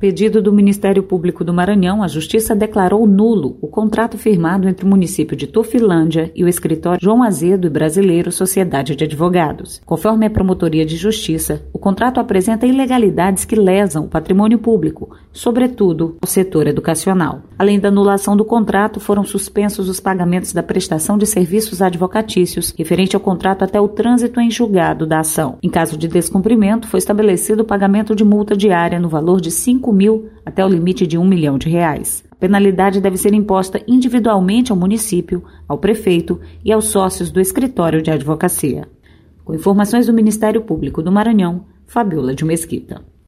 Pedido do Ministério Público do Maranhão, a Justiça declarou nulo o contrato firmado entre o município de Tufilândia e o escritório João Azedo e Brasileiro Sociedade de Advogados. Conforme a Promotoria de Justiça, o contrato apresenta ilegalidades que lesam o patrimônio público, sobretudo o setor educacional. Além da anulação do contrato, foram suspensos os pagamentos da prestação de serviços advocatícios referente ao contrato até o trânsito em julgado da ação. Em caso de descumprimento, foi estabelecido o pagamento de multa diária no valor de 5 5 mil até o limite de um milhão de reais. A penalidade deve ser imposta individualmente ao município, ao prefeito e aos sócios do escritório de advocacia. Com informações do Ministério Público do Maranhão, Fabiola de Mesquita.